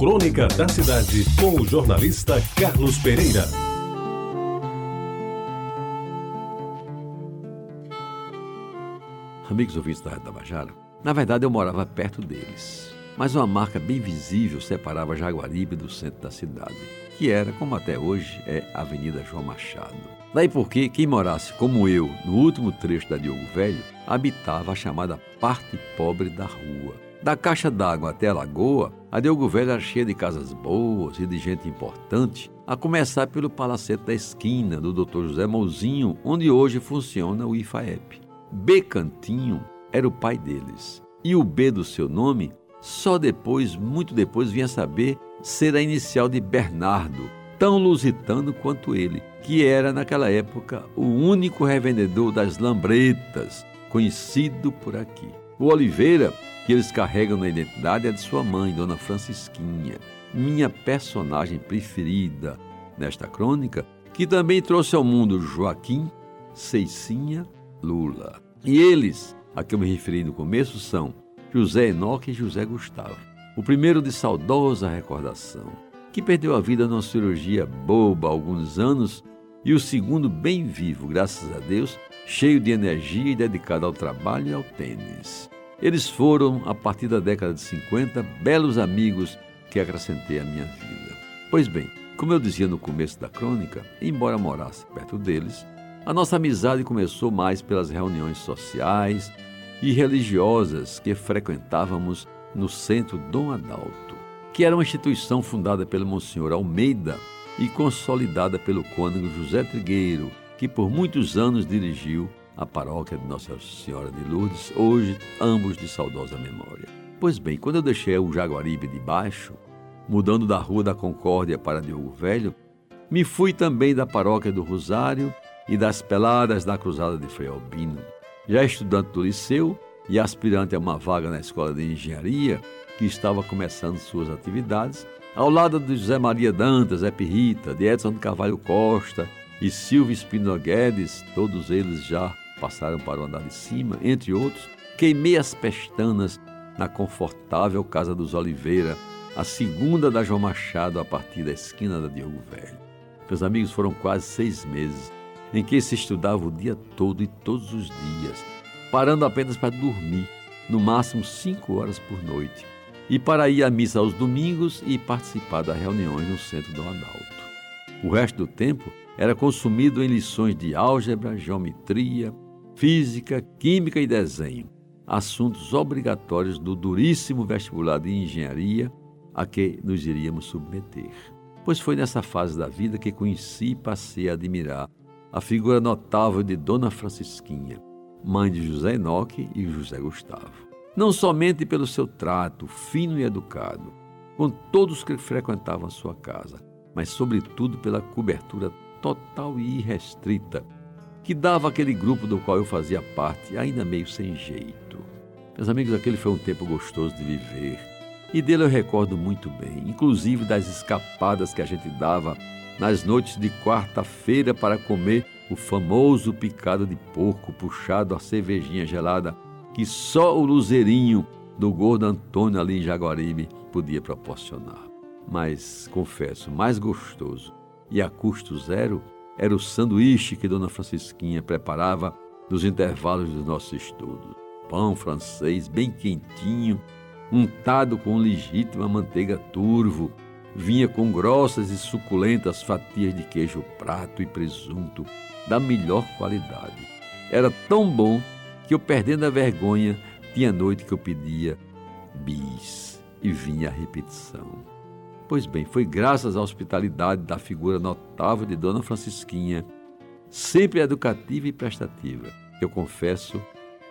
Crônica da Cidade, com o jornalista Carlos Pereira. Amigos ouvintes da Rádio Tabajara, na verdade eu morava perto deles, mas uma marca bem visível separava Jaguaribe do centro da cidade, que era, como até hoje, é Avenida João Machado. Daí porque quem morasse como eu no último trecho da Diogo Velho habitava a chamada parte pobre da rua. Da caixa d'água até a lagoa, a Diogo Velho era cheia de casas boas e de gente importante, a começar pelo palacete da esquina do Dr. José Mouzinho, onde hoje funciona o IFAEP. B Cantinho era o pai deles. E o B do seu nome, só depois, muito depois, vinha saber ser a inicial de Bernardo, tão lusitano quanto ele, que era naquela época o único revendedor das lambretas conhecido por aqui. O Oliveira, que eles carregam na identidade, é de sua mãe, Dona Francisquinha, minha personagem preferida nesta crônica, que também trouxe ao mundo Joaquim, Ceicinha, Lula. E eles, a que eu me referi no começo, são José Enoque e José Gustavo. O primeiro de saudosa recordação, que perdeu a vida numa cirurgia boba há alguns anos, e o segundo bem vivo, graças a Deus, cheio de energia e dedicado ao trabalho e ao tênis. Eles foram, a partir da década de 50, belos amigos que acrescentei à minha vida. Pois bem, como eu dizia no começo da crônica, embora morasse perto deles, a nossa amizade começou mais pelas reuniões sociais e religiosas que frequentávamos no centro Dom Adalto que era uma instituição fundada pelo Monsenhor Almeida e consolidada pelo cônego José Trigueiro, que por muitos anos dirigiu a paróquia de Nossa Senhora de Lourdes, hoje ambos de saudosa memória. Pois bem, quando eu deixei o Jaguaribe de baixo, mudando da Rua da Concórdia para Diogo Velho, me fui também da paróquia do Rosário e das peladas da Cruzada de Frei Albino. Já estudante do liceu e aspirante a uma vaga na Escola de Engenharia, que estava começando suas atividades, ao lado de José Maria Dantas, Epirita, de Edson de Carvalho Costa e Silvio Espino Guedes, todos eles já passaram para o andar de cima, entre outros, queimei as pestanas na confortável Casa dos Oliveira, a segunda da João Machado a partir da esquina da Diogo Velho. Meus amigos, foram quase seis meses em que se estudava o dia todo e todos os dias, parando apenas para dormir, no máximo cinco horas por noite e para ir à missa aos domingos e participar das reuniões no centro do Adalto. O resto do tempo era consumido em lições de álgebra, geometria, física, química e desenho, assuntos obrigatórios do duríssimo vestibular de engenharia a que nos iríamos submeter. Pois foi nessa fase da vida que conheci e passei a admirar a figura notável de Dona Francisquinha, mãe de José Enoque e José Gustavo não somente pelo seu trato fino e educado com todos que frequentavam sua casa, mas sobretudo pela cobertura total e irrestrita que dava aquele grupo do qual eu fazia parte, ainda meio sem jeito. Meus amigos, aquele foi um tempo gostoso de viver. E dele eu recordo muito bem, inclusive das escapadas que a gente dava nas noites de quarta-feira para comer o famoso picado de porco puxado a cervejinha gelada que só o luzerinho do gordo Antônio ali em Jaguaribe podia proporcionar. Mas, confesso, mais gostoso e a custo zero era o sanduíche que Dona Francisquinha preparava nos intervalos dos nossos estudos. Pão francês bem quentinho, untado com legítima manteiga turvo, vinha com grossas e suculentas fatias de queijo prato e presunto da melhor qualidade. Era tão bom que eu, perdendo a vergonha, tinha noite que eu pedia bis e vinha a repetição. Pois bem, foi graças à hospitalidade da figura notável de Dona Francisquinha, sempre educativa e prestativa, eu confesso,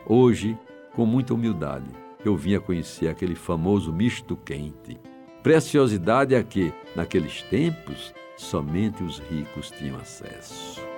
hoje, com muita humildade, eu vim a conhecer aquele famoso misto quente. Preciosidade a que, naqueles tempos, somente os ricos tinham acesso.